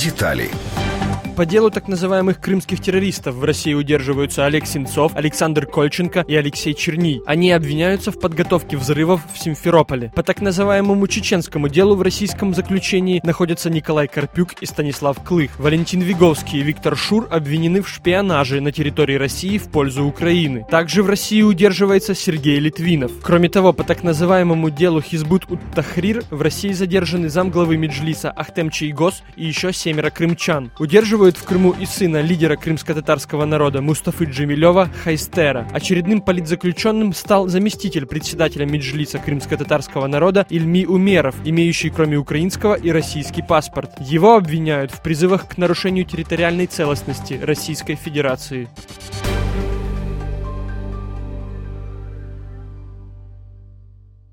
Детали. По делу так называемых крымских террористов в России удерживаются Олег Сенцов, Александр Кольченко и Алексей Черний. Они обвиняются в подготовке взрывов в Симферополе. По так называемому чеченскому делу в российском заключении находятся Николай Карпюк и Станислав Клых. Валентин Виговский и Виктор Шур обвинены в шпионаже на территории России в пользу Украины. Также в России удерживается Сергей Литвинов. Кроме того, по так называемому делу Хизбут ут-Тахрир в России задержаны замглавы Меджлиса Ахтем Чайгос и еще семеро крымчан. Удерживают в Крыму и сына лидера крымско-татарского народа Мустафы Джемилева Хайстера. Очередным политзаключенным стал заместитель председателя Меджлиса крымско-татарского народа Ильми Умеров, имеющий кроме украинского и российский паспорт. Его обвиняют в призывах к нарушению территориальной целостности Российской Федерации.